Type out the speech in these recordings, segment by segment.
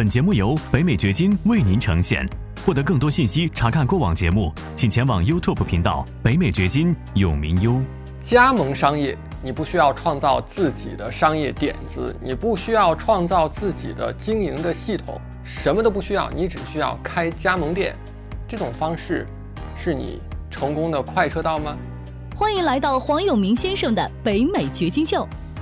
本节目由北美掘金为您呈现。获得更多信息，查看过往节目，请前往 YouTube 频道“北美掘金”永明优。加盟商业，你不需要创造自己的商业点子，你不需要创造自己的经营的系统，什么都不需要，你只需要开加盟店。这种方式是你成功的快车道吗？欢迎来到黄永明先生的北美掘金秀。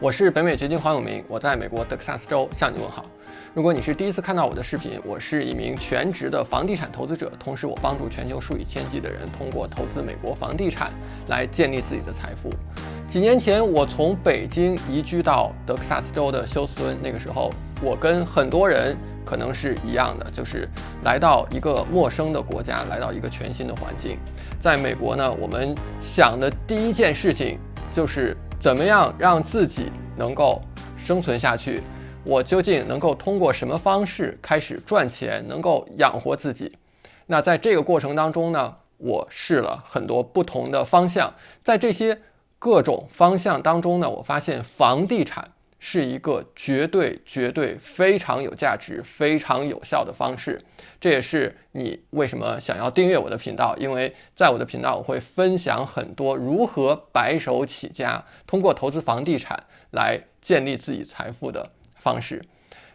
我是北美掘金黄永明，我在美国德克萨斯州向你问好。如果你是第一次看到我的视频，我是一名全职的房地产投资者，同时我帮助全球数以千计的人通过投资美国房地产来建立自己的财富。几年前，我从北京移居到德克萨斯州的休斯敦，那个时候我跟很多人可能是一样的，就是来到一个陌生的国家，来到一个全新的环境。在美国呢，我们想的第一件事情就是怎么样让自己能够生存下去。我究竟能够通过什么方式开始赚钱，能够养活自己？那在这个过程当中呢，我试了很多不同的方向，在这些各种方向当中呢，我发现房地产是一个绝对、绝对非常有价值、非常有效的方式。这也是你为什么想要订阅我的频道，因为在我的频道我会分享很多如何白手起家，通过投资房地产来建立自己财富的。方式，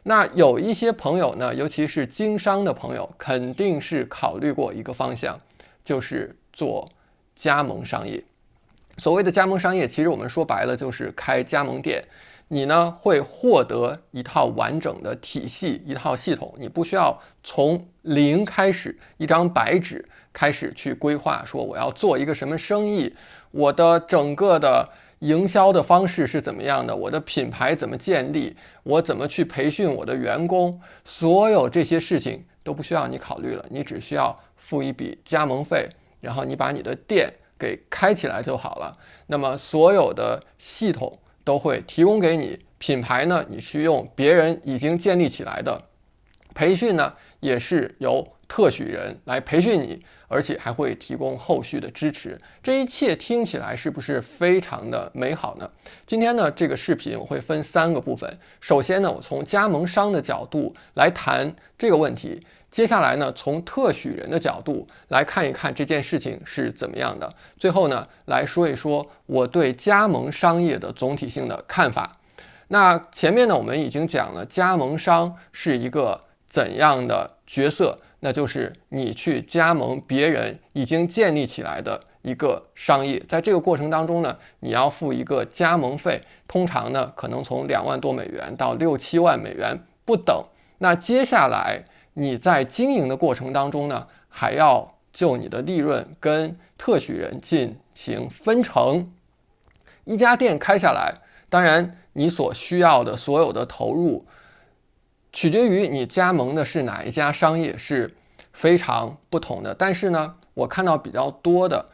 那有一些朋友呢，尤其是经商的朋友，肯定是考虑过一个方向，就是做加盟商业。所谓的加盟商业，其实我们说白了就是开加盟店。你呢会获得一套完整的体系，一套系统，你不需要从零开始，一张白纸开始去规划，说我要做一个什么生意，我的整个的。营销的方式是怎么样的？我的品牌怎么建立？我怎么去培训我的员工？所有这些事情都不需要你考虑了，你只需要付一笔加盟费，然后你把你的店给开起来就好了。那么所有的系统都会提供给你，品牌呢，你去用别人已经建立起来的，培训呢也是由。特许人来培训你，而且还会提供后续的支持。这一切听起来是不是非常的美好呢？今天呢，这个视频我会分三个部分。首先呢，我从加盟商的角度来谈这个问题。接下来呢，从特许人的角度来看一看这件事情是怎么样的。最后呢，来说一说我对加盟商业的总体性的看法。那前面呢，我们已经讲了加盟商是一个怎样的角色。那就是你去加盟别人已经建立起来的一个商业，在这个过程当中呢，你要付一个加盟费，通常呢可能从两万多美元到六七万美元不等。那接下来你在经营的过程当中呢，还要就你的利润跟特许人进行分成。一家店开下来，当然你所需要的所有的投入。取决于你加盟的是哪一家商业是非常不同的，但是呢，我看到比较多的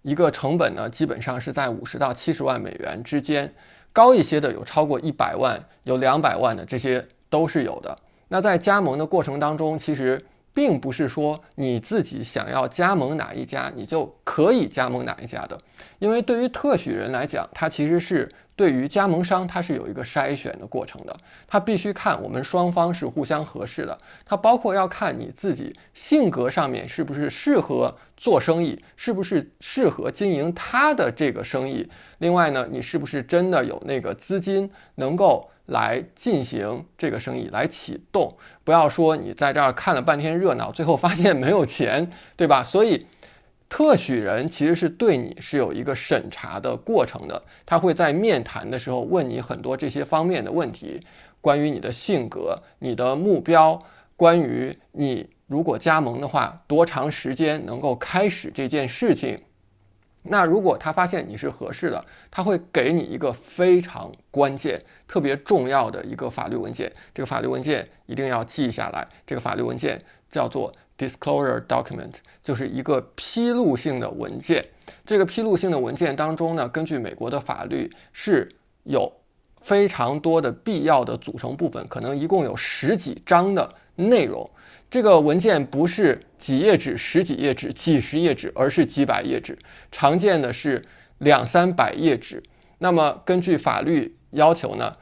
一个成本呢，基本上是在五十到七十万美元之间，高一些的有超过一百万，有两百万的，这些都是有的。那在加盟的过程当中，其实并不是说你自己想要加盟哪一家，你就可以加盟哪一家的，因为对于特许人来讲，他其实是。对于加盟商，它是有一个筛选的过程的，他必须看我们双方是互相合适的，它包括要看你自己性格上面是不是适合做生意，是不是适合经营他的这个生意。另外呢，你是不是真的有那个资金能够来进行这个生意来启动？不要说你在这儿看了半天热闹，最后发现没有钱，对吧？所以。特许人其实是对你是有一个审查的过程的，他会在面谈的时候问你很多这些方面的问题，关于你的性格、你的目标，关于你如果加盟的话，多长时间能够开始这件事情，那如果他发现你是合适的，他会给你一个非常关键、特别重要的一个法律文件。这个法律文件一定要记下来。这个法律文件叫做 disclosure document，就是一个披露性的文件。这个披露性的文件当中呢，根据美国的法律是有非常多的必要的组成部分，可能一共有十几章的内容。这个文件不是几页纸、十几页纸、几十页纸，而是几百页纸，常见的是两三百页纸。那么根据法律要求呢，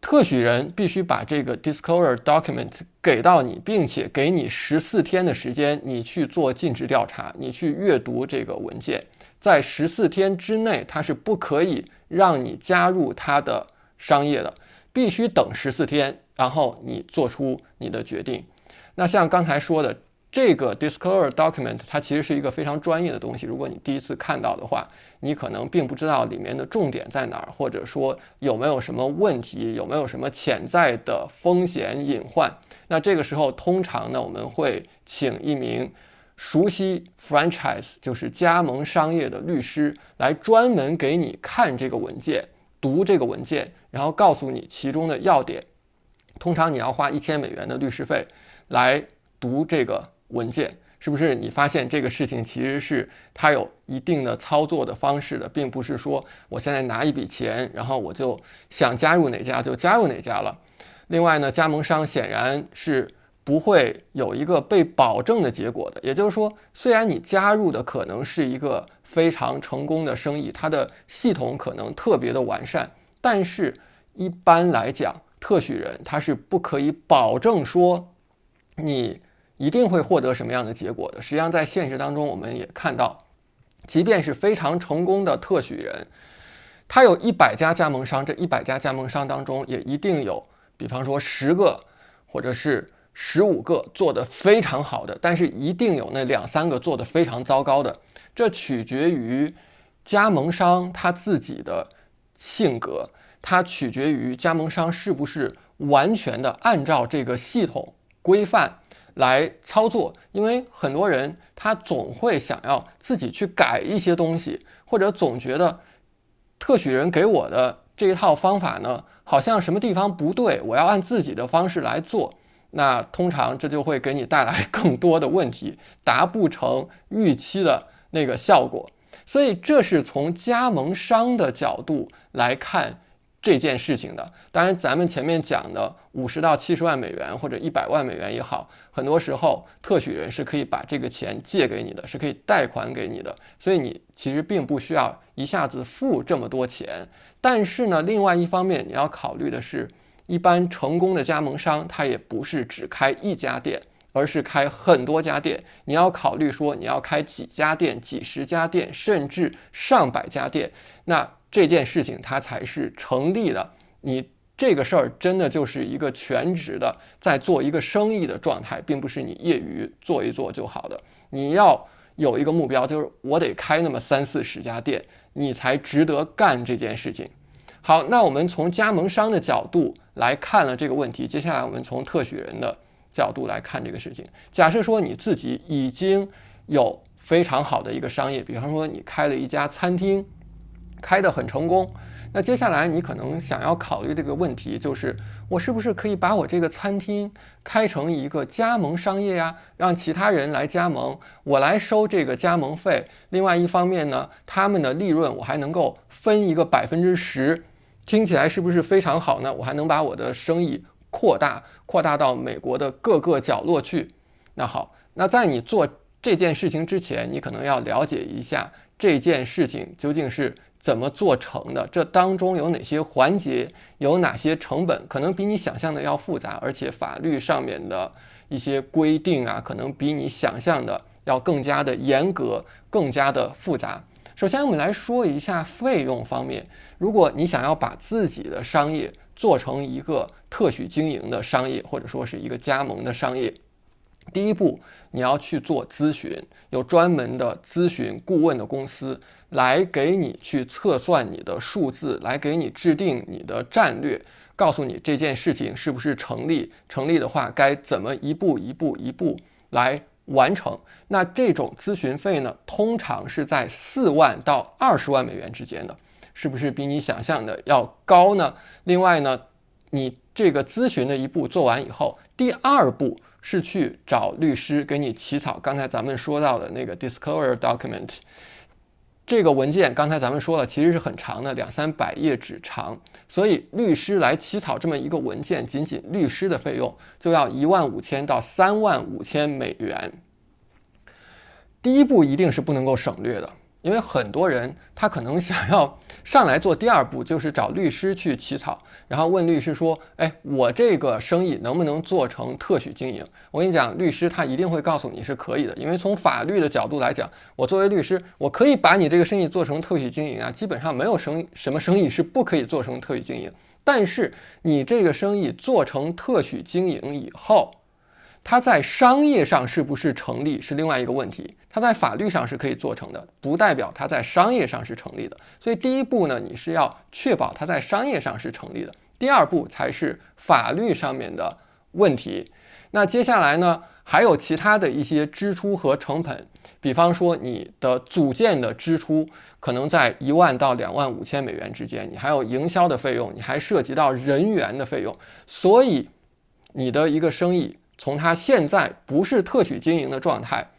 特许人必须把这个 disclosure document 给到你，并且给你十四天的时间，你去做尽职调查，你去阅读这个文件。在十四天之内，它是不可以让你加入它的商业的，必须等十四天，然后你做出你的决定。那像刚才说的这个 disclosure document，它其实是一个非常专业的东西。如果你第一次看到的话，你可能并不知道里面的重点在哪儿，或者说有没有什么问题，有没有什么潜在的风险隐患。那这个时候，通常呢，我们会请一名熟悉 franchise，就是加盟商业的律师，来专门给你看这个文件，读这个文件，然后告诉你其中的要点。通常你要花一千美元的律师费。来读这个文件，是不是你发现这个事情其实是它有一定的操作的方式的，并不是说我现在拿一笔钱，然后我就想加入哪家就加入哪家了。另外呢，加盟商显然是不会有一个被保证的结果的。也就是说，虽然你加入的可能是一个非常成功的生意，它的系统可能特别的完善，但是一般来讲，特许人他是不可以保证说。你一定会获得什么样的结果的？实际上，在现实当中，我们也看到，即便是非常成功的特许人，他有一百家加盟商，这一百家加盟商当中，也一定有，比方说十个或者是十五个做得非常好的，但是一定有那两三个做得非常糟糕的。这取决于加盟商他自己的性格，它取决于加盟商是不是完全的按照这个系统。规范来操作，因为很多人他总会想要自己去改一些东西，或者总觉得特许人给我的这一套方法呢，好像什么地方不对，我要按自己的方式来做。那通常这就会给你带来更多的问题，达不成预期的那个效果。所以这是从加盟商的角度来看。这件事情的，当然，咱们前面讲的五十到七十万美元或者一百万美元也好，很多时候特许人是可以把这个钱借给你的，是可以贷款给你的，所以你其实并不需要一下子付这么多钱。但是呢，另外一方面你要考虑的是，一般成功的加盟商他也不是只开一家店，而是开很多家店。你要考虑说你要开几家店、几十家店，甚至上百家店，那。这件事情它才是成立的。你这个事儿真的就是一个全职的在做一个生意的状态，并不是你业余做一做就好的。你要有一个目标，就是我得开那么三四十家店，你才值得干这件事情。好，那我们从加盟商的角度来看了这个问题，接下来我们从特许人的角度来看这个事情。假设说你自己已经有非常好的一个商业，比方说你开了一家餐厅。开得很成功，那接下来你可能想要考虑这个问题，就是我是不是可以把我这个餐厅开成一个加盟商业呀，让其他人来加盟，我来收这个加盟费。另外一方面呢，他们的利润我还能够分一个百分之十，听起来是不是非常好呢？我还能把我的生意扩大，扩大到美国的各个角落去。那好，那在你做这件事情之前，你可能要了解一下这件事情究竟是。怎么做成的？这当中有哪些环节？有哪些成本？可能比你想象的要复杂，而且法律上面的一些规定啊，可能比你想象的要更加的严格，更加的复杂。首先，我们来说一下费用方面。如果你想要把自己的商业做成一个特许经营的商业，或者说是一个加盟的商业，第一步你要去做咨询，有专门的咨询顾问的公司。来给你去测算你的数字，来给你制定你的战略，告诉你这件事情是不是成立，成立的话该怎么一步一步一步来完成。那这种咨询费呢，通常是在四万到二十万美元之间的，是不是比你想象的要高呢？另外呢，你这个咨询的一步做完以后，第二步是去找律师给你起草刚才咱们说到的那个 disclosure document。这个文件刚才咱们说了，其实是很长的，两三百页纸长，所以律师来起草这么一个文件，仅仅律师的费用就要一万五千到三万五千美元。第一步一定是不能够省略的。因为很多人他可能想要上来做第二步，就是找律师去起草，然后问律师说：“哎，我这个生意能不能做成特许经营？”我跟你讲，律师他一定会告诉你是可以的，因为从法律的角度来讲，我作为律师，我可以把你这个生意做成特许经营啊，基本上没有生什么生意是不可以做成特许经营。但是你这个生意做成特许经营以后，它在商业上是不是成立是另外一个问题，它在法律上是可以做成的，不代表它在商业上是成立的。所以第一步呢，你是要确保它在商业上是成立的，第二步才是法律上面的问题。那接下来呢，还有其他的一些支出和成本，比方说你的组件的支出可能在一万到两万五千美元之间，你还有营销的费用，你还涉及到人员的费用，所以你的一个生意。从它现在不是特许经营的状态，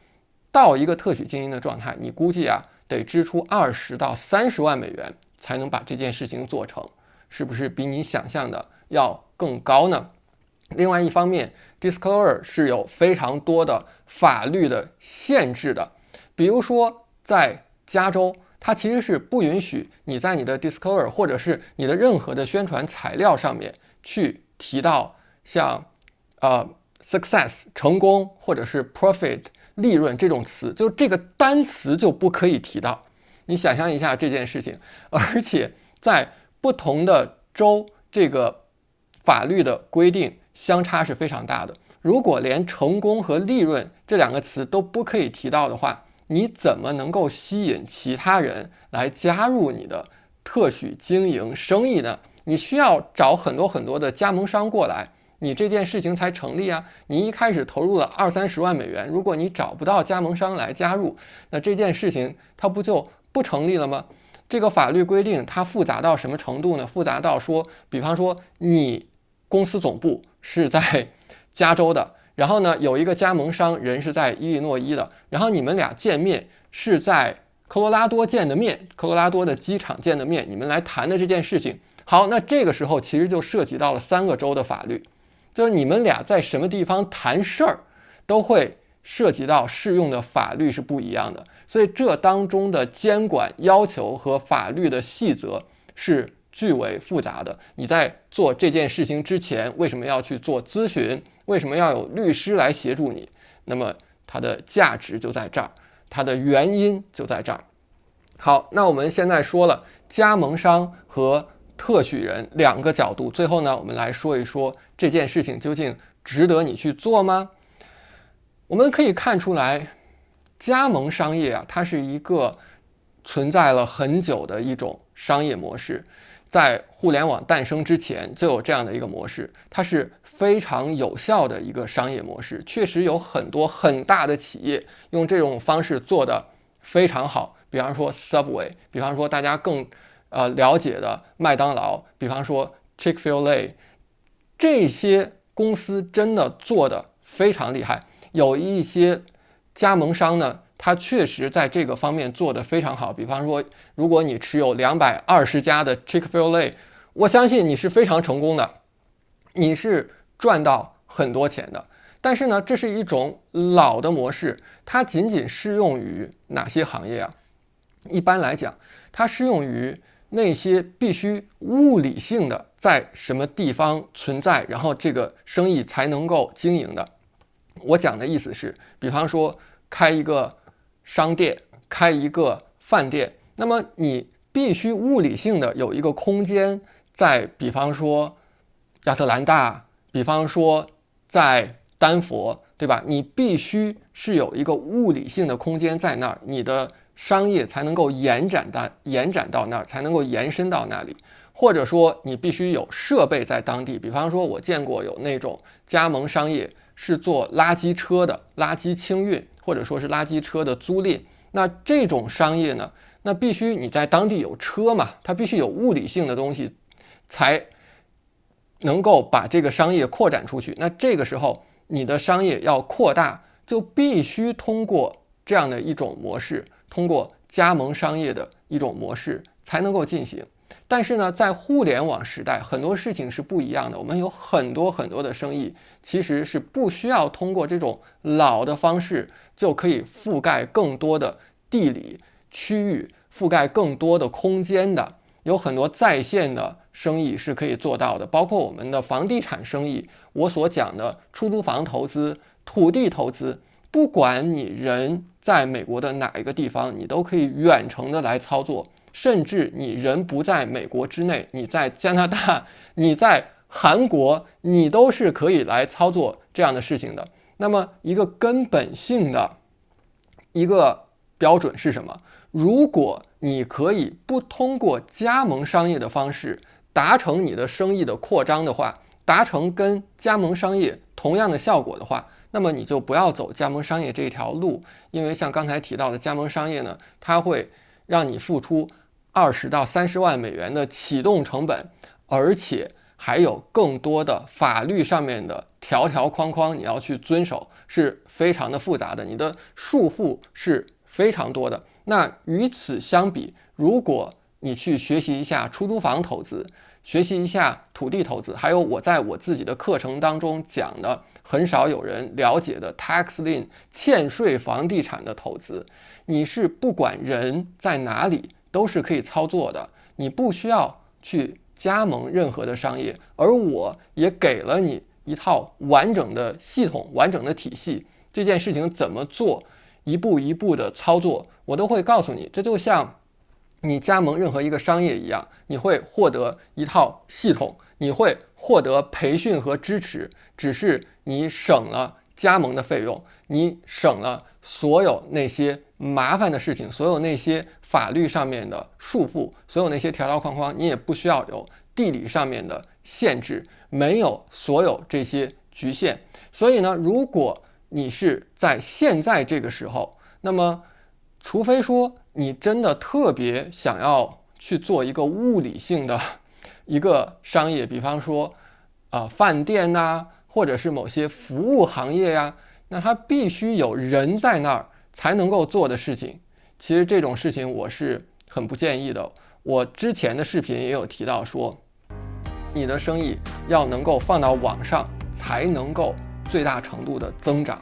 到一个特许经营的状态，你估计啊得支出二十到三十万美元才能把这件事情做成，是不是比你想象的要更高呢？另外一方面，Disclosure 是有非常多的法律的限制的，比如说在加州，它其实是不允许你在你的 Disclosure 或者是你的任何的宣传材料上面去提到像，呃。Success 成功或者是 profit 利润这种词，就这个单词就不可以提到。你想象一下这件事情，而且在不同的州，这个法律的规定相差是非常大的。如果连成功和利润这两个词都不可以提到的话，你怎么能够吸引其他人来加入你的特许经营生意呢？你需要找很多很多的加盟商过来。你这件事情才成立啊！你一开始投入了二三十万美元，如果你找不到加盟商来加入，那这件事情它不就不成立了吗？这个法律规定它复杂到什么程度呢？复杂到说，比方说你公司总部是在 加州的，然后呢有一个加盟商人是在伊利诺伊的，然后你们俩见面是在科罗拉多见的面，科罗拉多的机场见的面，你们来谈的这件事情。好，那这个时候其实就涉及到了三个州的法律。就是你们俩在什么地方谈事儿，都会涉及到适用的法律是不一样的，所以这当中的监管要求和法律的细则是巨为复杂的。你在做这件事情之前，为什么要去做咨询？为什么要有律师来协助你？那么它的价值就在这儿，它的原因就在这儿。好，那我们现在说了加盟商和。特许人两个角度，最后呢，我们来说一说这件事情究竟值得你去做吗？我们可以看出来，加盟商业啊，它是一个存在了很久的一种商业模式，在互联网诞生之前就有这样的一个模式，它是非常有效的一个商业模式，确实有很多很大的企业用这种方式做的非常好，比方说 Subway，比方说大家更。呃，了解的麦当劳，比方说 Chick-fil-A，这些公司真的做的非常厉害。有一些加盟商呢，他确实在这个方面做的非常好。比方说，如果你持有两百二十家的 Chick-fil-A，我相信你是非常成功的，你是赚到很多钱的。但是呢，这是一种老的模式，它仅仅适用于哪些行业啊？一般来讲，它适用于。那些必须物理性的在什么地方存在，然后这个生意才能够经营的。我讲的意思是，比方说开一个商店，开一个饭店，那么你必须物理性的有一个空间在，比方说亚特兰大，比方说在丹佛，对吧？你必须是有一个物理性的空间在那儿，你的。商业才能够延展到延展到那儿，才能够延伸到那里，或者说你必须有设备在当地。比方说，我见过有那种加盟商业是做垃圾车的，垃圾清运或者说是垃圾车的租赁。那这种商业呢，那必须你在当地有车嘛，它必须有物理性的东西，才能够把这个商业扩展出去。那这个时候你的商业要扩大，就必须通过这样的一种模式，通过加盟商业的一种模式才能够进行。但是呢，在互联网时代，很多事情是不一样的。我们有很多很多的生意，其实是不需要通过这种老的方式就可以覆盖更多的地理区域，覆盖更多的空间的。有很多在线的生意是可以做到的，包括我们的房地产生意。我所讲的出租房投资、土地投资，不管你人在美国的哪一个地方，你都可以远程的来操作。甚至你人不在美国之内，你在加拿大，你在韩国，你都是可以来操作这样的事情的。那么，一个根本性的一个标准是什么？如果你可以不通过加盟商业的方式达成你的生意的扩张的话，达成跟加盟商业同样的效果的话，那么你就不要走加盟商业这一条路，因为像刚才提到的加盟商业呢，它会让你付出。二十到三十万美元的启动成本，而且还有更多的法律上面的条条框框你要去遵守，是非常的复杂的，你的束缚是非常多的。那与此相比，如果你去学习一下出租房投资，学习一下土地投资，还有我在我自己的课程当中讲的很少有人了解的 tax lien 欠税房地产的投资，你是不管人在哪里。都是可以操作的，你不需要去加盟任何的商业，而我也给了你一套完整的系统、完整的体系。这件事情怎么做，一步一步的操作，我都会告诉你。这就像你加盟任何一个商业一样，你会获得一套系统，你会获得培训和支持，只是你省了加盟的费用，你省了所有那些。麻烦的事情，所有那些法律上面的束缚，所有那些条条框框，你也不需要有地理上面的限制，没有所有这些局限。所以呢，如果你是在现在这个时候，那么，除非说你真的特别想要去做一个物理性的一个商业，比方说啊饭店呐，或者是某些服务行业呀，那它必须有人在那儿。才能够做的事情，其实这种事情我是很不建议的。我之前的视频也有提到说，你的生意要能够放到网上，才能够最大程度的增长。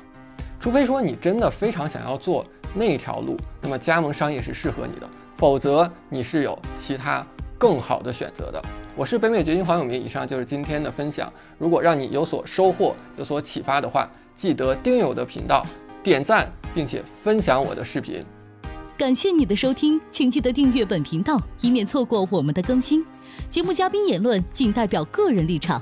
除非说你真的非常想要做那条路，那么加盟商业是适合你的，否则你是有其他更好的选择的。我是北美掘金黄永明，以上就是今天的分享。如果让你有所收获、有所启发的话，记得订阅我的频道。点赞并且分享我的视频，感谢你的收听，请记得订阅本频道，以免错过我们的更新。节目嘉宾言论仅代表个人立场，